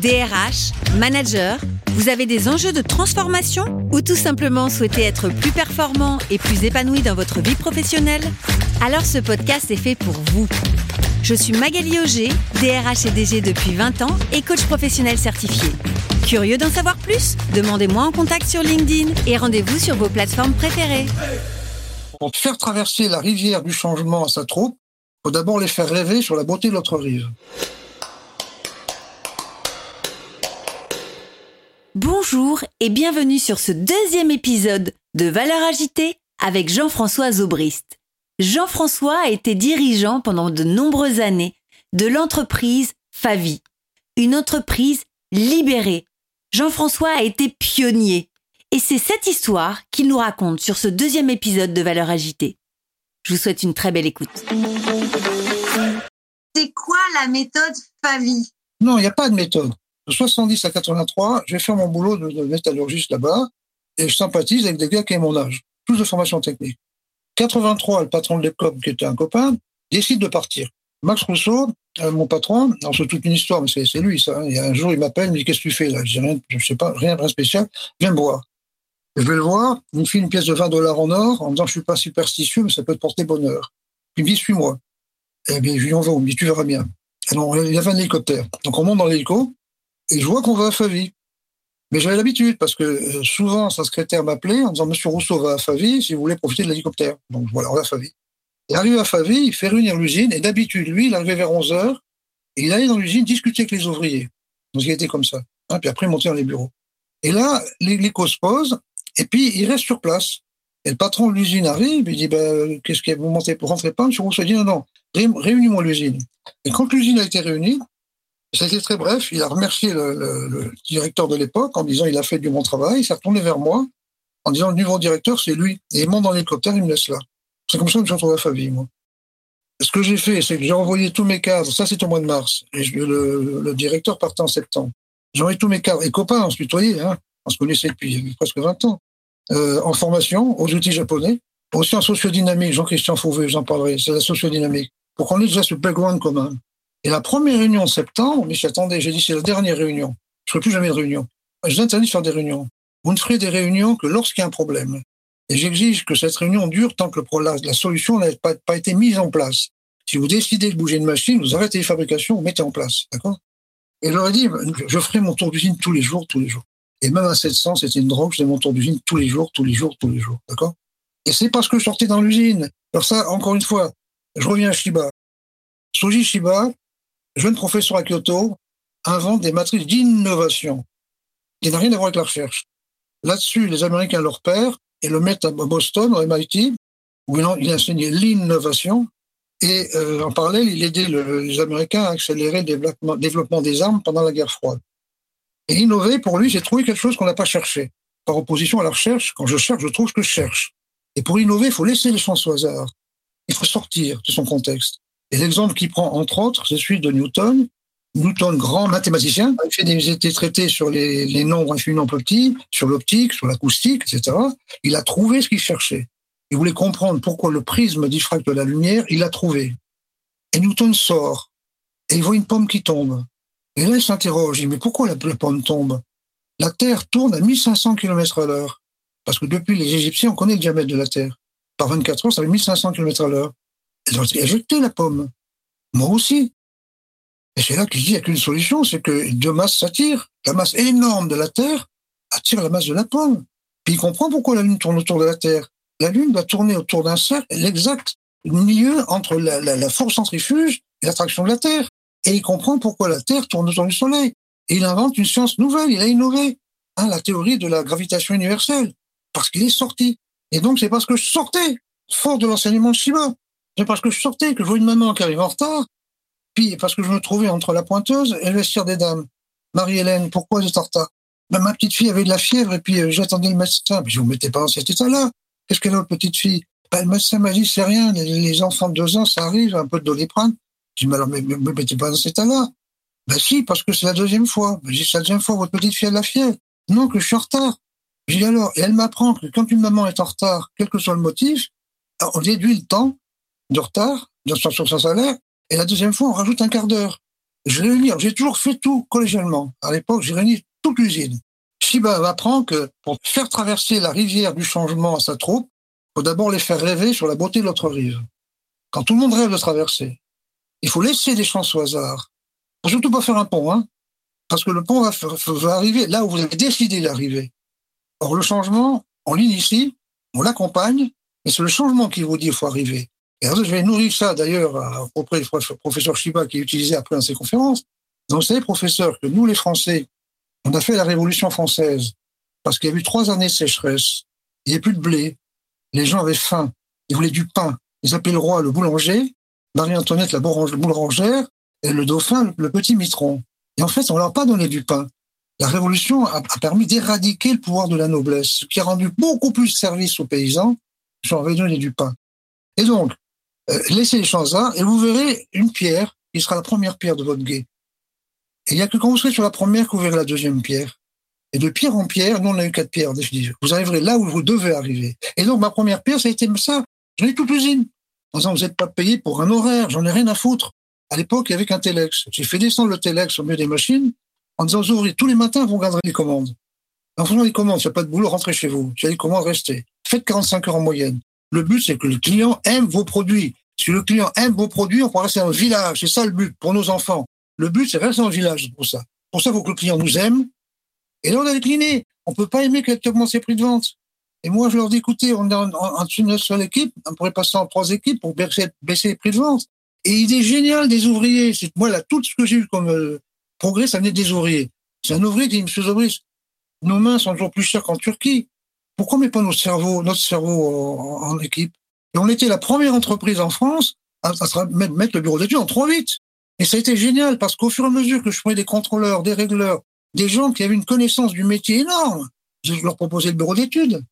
DRH, manager, vous avez des enjeux de transformation ou tout simplement souhaitez être plus performant et plus épanoui dans votre vie professionnelle? Alors ce podcast est fait pour vous. Je suis Magali Auger, DRH et DG depuis 20 ans et coach professionnel certifié. Curieux d'en savoir plus? Demandez-moi en contact sur LinkedIn et rendez-vous sur vos plateformes préférées. Pour faire traverser la rivière du changement à sa troupe, faut d'abord les faire rêver sur la beauté de l'autre rive. Bonjour et bienvenue sur ce deuxième épisode de Valeurs agitée avec Jean-François Zobrist. Jean-François a été dirigeant pendant de nombreuses années de l'entreprise Favi, une entreprise libérée. Jean-François a été pionnier et c'est cette histoire qu'il nous raconte sur ce deuxième épisode de Valeurs agitée. Je vous souhaite une très belle écoute. C'est quoi la méthode Favi? Non, il n'y a pas de méthode. De 70 à 83, je vais faire mon boulot de, métallurgiste là-bas et je sympathise avec des gars qui ont mon âge, tous de formation technique. 83, le patron de l'école, qui était un copain, décide de partir. Max Rousseau, euh, mon patron, alors c'est toute une histoire, mais c'est lui ça. Et un jour, il m'appelle, il me dit qu'est-ce que tu fais là? Je dis rien, je sais pas, rien de spécial. Viens me voir. Je vais le voir, il me file une pièce de 20 dollars en or, en me disant je suis pas superstitieux, mais ça peut te porter bonheur. Il me dit suis-moi. Eh bien, je lui envoie, il me dit tu verras bien. Alors, il avait un hélicoptère. Donc on monte dans l'hélico, et je vois qu'on va à Favy. Mais j'avais l'habitude parce que euh, souvent sa secrétaire m'appelait en disant Monsieur Rousseau va à Favy si vous voulez profiter de l'hélicoptère. Donc voilà, on va à Favy. Et arrivé à Favy, il fait réunir l'usine et d'habitude, lui, il arrivait vers 11 heures et il allait dans l'usine discuter avec les ouvriers. Donc il était comme ça. Hein, puis après, il montait dans les bureaux. Et là, l'hélico se pose et puis il reste sur place. Et le patron de l'usine arrive, il dit ben, Qu'est-ce que vous montez pour rentrer pas? Monsieur Rousseau dit Non, non, réunis-moi l'usine. Et quand l'usine a été réunie, c'était très bref. Il a remercié le, directeur de l'époque en disant il a fait du bon travail. Il s'est retourné vers moi en disant le nouveau directeur, c'est lui. Et il monte dans l'hélicoptère, il me laisse là. C'est comme ça que je me suis retrouvé à Favie, moi. Ce que j'ai fait, c'est que j'ai envoyé tous mes cadres. Ça, c'est au mois de mars. Et le, directeur partait en septembre. J'ai envoyé tous mes cadres et copains, on se tutoyait, hein. On se connaissait depuis presque 20 ans. Euh, en formation, aux outils japonais. Aussi en sociodynamique. Jean-Christian Fauvet, j'en parlerai. C'est la sociodynamique. Pour qu'on ait déjà ce background commun. Et la première réunion de septembre, mais j'attendais, j'ai dit c'est la dernière réunion. Je ne ferai plus jamais de réunion. Je vous interdis de faire des réunions. Vous ne ferez des réunions que lorsqu'il y a un problème. Et j'exige que cette réunion dure tant que la, solution n'a pas, pas, été mise en place. Si vous décidez de bouger une machine, vous arrêtez les fabrications, vous mettez en place. D'accord? Et je leur ai dit, je ferai mon tour d'usine tous les jours, tous les jours. Et même à 700, c'était une drogue, je faisais mon tour d'usine tous les jours, tous les jours, tous les jours. D'accord? Et c'est parce que je sortais dans l'usine. Alors ça, encore une fois, je reviens à Shiba. Soji Shiba, jeune professeur à Kyoto, invente des matrices d'innovation qui n'ont rien à voir avec la recherche. Là-dessus, les Américains leur père et le mettent à Boston, au MIT, où il a enseigné l'innovation. Et euh, en parallèle, il aidait le, les Américains à accélérer le développement, développement, des armes pendant la guerre froide. Et innover, pour lui, c'est trouver quelque chose qu'on n'a pas cherché. Par opposition à la recherche, quand je cherche, je trouve ce que je cherche. Et pour innover, il faut laisser les chances au hasard. Il faut sortir de son contexte. Et l'exemple qu'il prend, entre autres, c'est celui de Newton. Newton, grand mathématicien, il fait des traités sur les, nombres infiniment petits, sur l'optique, sur l'acoustique, etc. Il a trouvé ce qu'il cherchait. Il voulait comprendre pourquoi le prisme diffracte la lumière, il l'a trouvé. Et Newton sort, et il voit une pomme qui tombe. Et là, il s'interroge, il dit, mais pourquoi la, la pomme tombe? La Terre tourne à 1500 km à l'heure. Parce que depuis les Égyptiens, on connaît le diamètre de la Terre. Par 24 heures, ça fait 1500 km à l'heure. Ils ont éjecté la pomme. Moi aussi. Et c'est là qu'il dit qu'il n'y a qu'une solution, c'est que deux masses s'attirent. La masse énorme de la Terre attire la masse de la pomme. Puis il comprend pourquoi la Lune tourne autour de la Terre. La Lune doit tourner autour d'un cercle, l'exact milieu entre la, la, force centrifuge et l'attraction de la Terre. Et il comprend pourquoi la Terre tourne autour du Soleil. Et il invente une science nouvelle, il a innové, hein, la théorie de la gravitation universelle, parce qu'il est sorti. Et donc c'est parce que je sortais, fort de l'enseignement de Shiba, c'est parce que je sortais, que je vois une maman qui arrive en retard, puis parce que je me trouvais entre la pointeuse et le vestiaire des dames. Marie-Hélène, pourquoi j'étais en retard? Ben, Ma petite fille avait de la fièvre et puis euh, j'attendais le médecin. Puis je vous mettez pas dans cet état-là. Qu'est-ce qu'elle a, votre petite fille? Ben, le médecin m'a dit, c'est rien, les, enfants de deux ans, ça arrive, un peu de doliprane. Je dis, mais alors, mais, me mettez pas dans cet état-là. Ben si, parce que c'est la deuxième fois. Ben, j'ai c'est la deuxième fois, votre petite fille a de la fièvre. Non, que je suis en retard. J'ai alors, et elle m'apprend que quand une maman est en retard, quel que soit le motif, on déduit le temps de retard sur son salaire, et la deuxième fois, on rajoute un quart d'heure. Je réunis, j'ai toujours fait tout collégialement. À l'époque, j'ai réuni toute l'usine. Shiba m'apprend que pour faire traverser la rivière du changement à sa troupe, il faut d'abord les faire rêver sur la beauté de l'autre rive. Quand tout le monde rêve de traverser, il faut laisser des chances au hasard. Faut surtout pas faire un pont, hein, parce que le pont va, arriver là où vous avez décidé d'arriver. Or, le changement, on l'initie, on l'accompagne, mais c'est le changement qui vous dit qu'il faut arriver. Et alors, je vais nourrir ça d'ailleurs auprès du professeur Chiba qui est après dans ses conférences. Donc, vous savez, professeur, que nous, les Français, on a fait la Révolution française parce qu'il y a eu trois années de sécheresse. Il n'y avait plus de blé. Les gens avaient faim. Ils voulaient du pain. Ils appelaient le roi le boulanger, Marie-Antoinette la boulangère et le dauphin le petit mitron. Et en fait, on leur a pas donné du pain. La Révolution a, permis d'éradiquer le pouvoir de la noblesse, ce qui a rendu beaucoup plus de service aux paysans qui leur avait donné du pain. Et donc, euh, laissez les choses là, et vous verrez une pierre qui sera la première pierre de votre guet. Et il n'y a que quand vous serez sur la première que vous verrez la deuxième pierre. Et de pierre en pierre, nous on a eu quatre pierres. Vous arriverez là où vous devez arriver. Et donc ma première pierre, ça a été ça. J'en ai toute l'usine. En disant, vous n'êtes pas payé pour un horaire, j'en ai rien à foutre. À l'époque, il y avait qu'un Telex. J'ai fait descendre le Telex au milieu des machines en disant aux ouvriers, tous les matins, vous regarderez les commandes. En faisant les commandes, s'il n'y a pas de boulot, rentrez chez vous. Si y a des commandes, restez. Faites 45 heures en moyenne. Le but, c'est que le client aime vos produits. Si le client aime vos produits, on pourra rester le village. C'est ça le but pour nos enfants. Le but, c'est rester le village pour ça. Pour ça, il faut que le client nous aime. Et là, on a décliné. On peut pas aimer qu'il augmente ses prix de vente. Et moi, je leur dis, écoutez, on est en, une seule équipe. On pourrait passer en trois équipes pour baisser, les prix de vente. Et idée géniale des ouvriers. C'est moi, là, tout ce que j'ai eu comme euh, progrès, ça venait des ouvriers. C'est un ouvrier qui dit, monsieur Zobris, nos mains sont toujours plus chères qu'en Turquie. Pourquoi on met pas notre cerveau, notre cerveau en, équipe? Et on était la première entreprise en France à, mettre le bureau d'études en 3-8. Et ça a été génial parce qu'au fur et à mesure que je prenais des contrôleurs, des régleurs, des gens qui avaient une connaissance du métier énorme, je leur proposais le bureau d'études.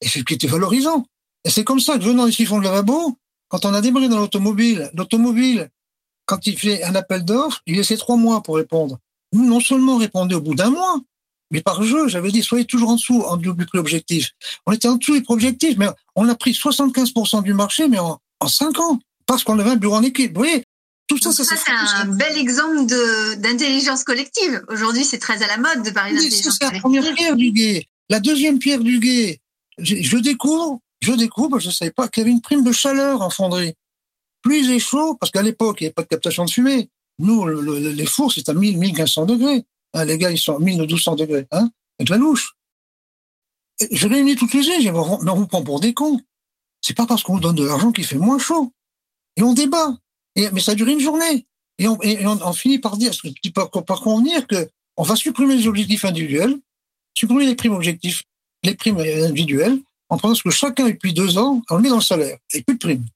Et c'est ce qui était valorisant. Et c'est comme ça que venant ici fond de lavabo, quand on a démarré dans l'automobile, l'automobile, quand il fait un appel d'offres, il laissait trois mois pour répondre. Nous, non seulement répondait au bout d'un mois, mais par jeu, j'avais dit, soyez toujours en dessous en double prix objectif. On était en dessous du prix objectif, mais on a pris 75% du marché, mais en, en 5 ans, parce qu'on avait un bureau en équipe. Vous voyez, tout ça, ça, ça c'est un bel exemple d'intelligence collective. Aujourd'hui, c'est très à la mode de parler d'intelligence collective. C'est la première pierre du guet. La deuxième pierre du guet, je, découvre, je découvre, je ne savais pas qu'il y avait une prime de chaleur en fonderie. Plus il est chaud, parce qu'à l'époque, il n'y avait pas de captation de fumée. Nous, les fours, c'est à 1000, 1500 degrés. Hein, les gars, ils sont à 1000 ou 1200 degrés, hein, avec la louche. je réunis toutes les îles, mais on vous prend pour des cons. C'est pas parce qu'on vous donne de l'argent qu'il fait moins chaud. Et on débat. Et, mais ça dure une journée. Et on, finit par dire, par, par convenir que on va supprimer les objectifs individuels, supprimer les primes objectifs, les primes individuelles, en prenant ce que chacun depuis deux ans, on met dans le salaire, et plus de primes.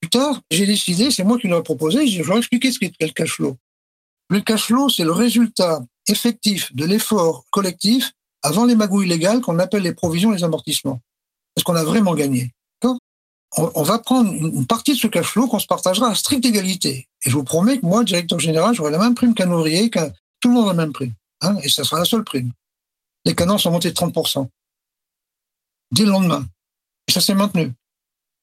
Plus tard, j'ai décidé, c'est moi qui l'ai proposé, je leur ai expliqué ce qu'est le cash flow. Le cash flow, c'est le résultat effectif de l'effort collectif avant les magouilles légales qu'on appelle les provisions et les amortissements. Est-ce qu'on a vraiment gagné? On, va prendre une partie de ce cash flow qu'on se partagera à stricte égalité. Et je vous promets que moi, directeur général, j'aurai la même prime qu'un ouvrier, qu'un tout le monde a la même prime. Hein, et ça sera la seule prime. Les canons sont montés de 30%. Dès le lendemain. Et ça s'est maintenu.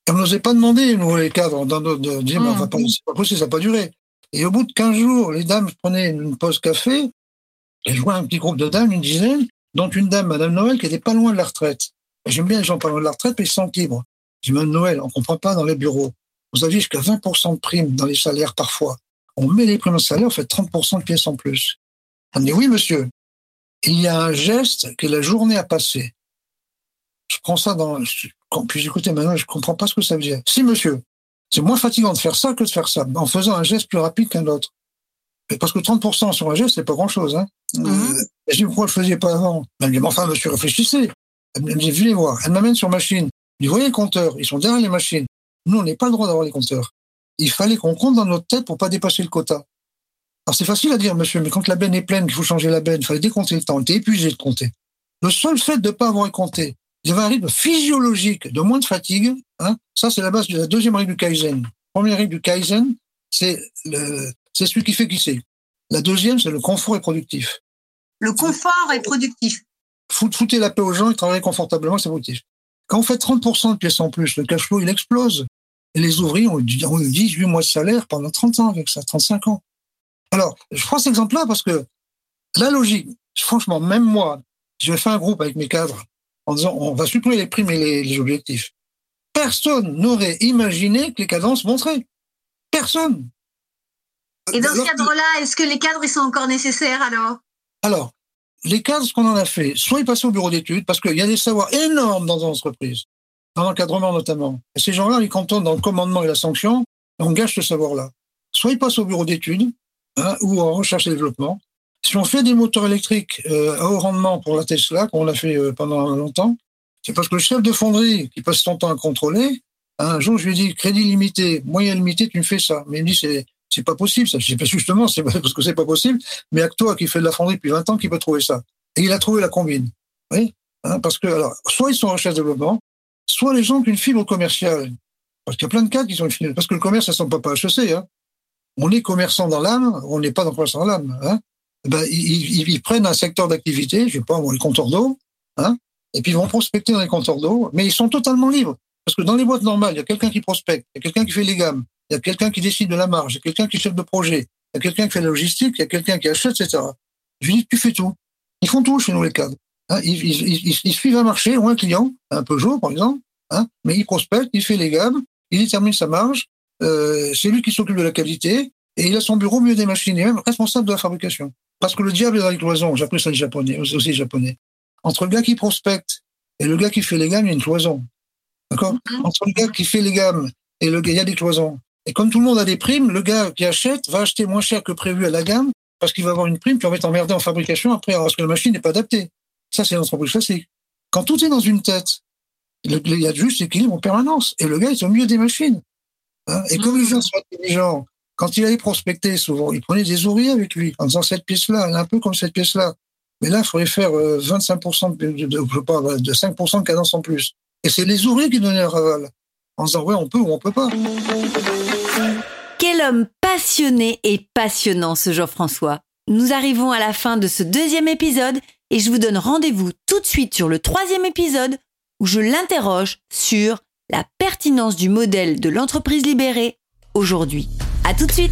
Et on n'osait pas demander, nous, les cadres, de, dire, mmh. va pas, c'est pas possible, ça n'a pas duré. Et au bout de 15 jours, les dames prenaient une pause café, et je vois un petit groupe de dames, une dizaine, dont une dame, Madame Noël, qui était pas loin de la retraite. J'aime bien les gens pas loin de la retraite, mais ils sont libres. Je dis, Madame Noël, on comprend pas dans les bureaux. Vous avez jusqu'à 20% de primes dans les salaires parfois. On met les primes au salaire, on fait 30% de pièces en plus. Elle me dit, oui, monsieur. Il y a un geste que la journée a passé. Je prends ça dans, puis écoutez, maintenant, je comprends pas ce que ça veut dire. Si, monsieur. C'est moins fatigant de faire ça que de faire ça, en faisant un geste plus rapide qu'un autre. Parce que 30% sur un geste, c'est pas grand chose, hein. Je dis, pourquoi je le faisais pas avant? Elle me dit, enfin, monsieur, réfléchissez. Elle me dit, venez voir. Elle m'amène sur machine. Vous voyez les compteurs, ils sont derrière les machines. Nous, on n'est pas le droit d'avoir les compteurs. Il fallait qu'on compte dans notre tête pour pas dépasser le quota. Alors c'est facile à dire, monsieur, mais quand la benne est pleine, qu'il faut changer la benne, il fallait décompter le temps. On était épuisé de compter. Le seul fait de ne pas avoir compté, ils avaient un rythme physiologique de moins de fatigue. Hein. Ça, c'est la base de la deuxième règle du Kaizen. Première règle du Kaizen, c'est le, c'est celui qui fait qui sait. La deuxième, c'est le confort est productif. Le confort est productif. Foutez la paix aux gens, ils travaillent confortablement, c'est productif. Quand on fait 30% de pièces en plus, le cash flow, il explose. Et les ouvriers ont, ont 18 mois de salaire pendant 30 ans avec ça, 35 ans. Alors, je prends cet exemple-là parce que la logique, franchement, même moi, je vais faire un groupe avec mes cadres en disant on va supprimer les primes et les, objectifs. Personne n'aurait imaginé que les cadences monteraient. Personne. Et dans ce cadre-là, est-ce que les cadres ils sont encore nécessaires alors? Alors, les cadres, ce qu'on en a fait, soit ils passent au bureau d'études, parce qu'il y a des savoirs énormes dans l'entreprise, dans l'encadrement notamment. Et ces gens-là, ils cantonnent dans le commandement et la sanction, et on gâche ce savoir-là. Soit ils passent au bureau d'études, hein, ou en recherche et développement, si on fait des moteurs électriques euh, à haut rendement pour la Tesla, comme on l'a fait euh, pendant longtemps, c'est parce que le chef de fonderie, qui passe son temps à contrôler, un jour, je lui ai dit, crédit limité, moyen limité, tu me fais ça. Mais il me dit, c'est, c'est pas possible, ça. Je dis, justement, c'est parce que c'est pas possible, mais à qui fait de la fonderie depuis 20 ans, qui peut trouver ça. Et il a trouvé la combine. Oui? Hein, parce que, alors, soit ils sont en recherche de développement, soit les gens qui ont une fibre commerciale. Parce qu'il y a plein de cas qui sont une fibre. Parce que le commerce, ça ne sont pas pas HEC, hein. On est commerçant dans l'âme, on n'est pas dans commerçant dans l'âme, hein. Eh ben, ils, prennent un secteur d'activité, je sais pas, les compteurs d'eau, hein, et puis ils vont prospecter dans les compteurs d'eau, mais ils sont totalement libres. Parce que dans les boîtes normales, il y a quelqu'un qui prospecte, il y a quelqu'un qui fait les gammes, il y a quelqu'un qui décide de la marge, il y a quelqu'un qui chef de projet, il y a quelqu'un qui fait la logistique, il y a quelqu'un qui achète, etc. Je lui dis, tu fais tout. Ils font tout chez nous, les cadres. Hein, ils, suivent un marché ou un client, un Peugeot, par exemple, hein, mais il prospecte, il fait les gammes, il détermine sa marge, euh, c'est lui qui s'occupe de la qualité, et il a son bureau mieux des machines, et même responsable de la fabrication. Parce que le diable est dans les cloisons. J'ai appris ça les japonais, aussi japonais. Entre le gars qui prospecte et le gars qui fait les gammes, il y a une cloison. D'accord? Mhm. Entre le gars qui fait les gammes et le gars, il y a des cloisons. Et comme tout le monde a des primes, le gars qui achète va acheter moins cher que prévu à la gamme parce qu'il va avoir une prime, puis on va être emmerdé en fabrication après parce que la machine n'est pas adaptée. Ça, c'est l'entreprise classique. Quand tout est dans une tête, il y a juste équilibre en permanence. Et le gars est au milieu des machines. Hein? Et comme les gens sont intelligents quand il allait prospecter, souvent, il prenait des ouvriers avec lui, en disant cette pièce-là, elle est un peu comme cette pièce-là. Mais là, il faudrait faire 25% euh, de, de, je sais pas, de 5% de cadence en plus. Et c'est les ouvriers qui donnaient le raval, en disant ouais, on peut ou on peut pas. Quel homme passionné et passionnant ce Jean-François. Nous arrivons à la fin de ce deuxième épisode et je vous donne rendez-vous tout de suite sur le troisième épisode où je l'interroge sur la pertinence du modèle de l'entreprise libérée aujourd'hui. À tout de suite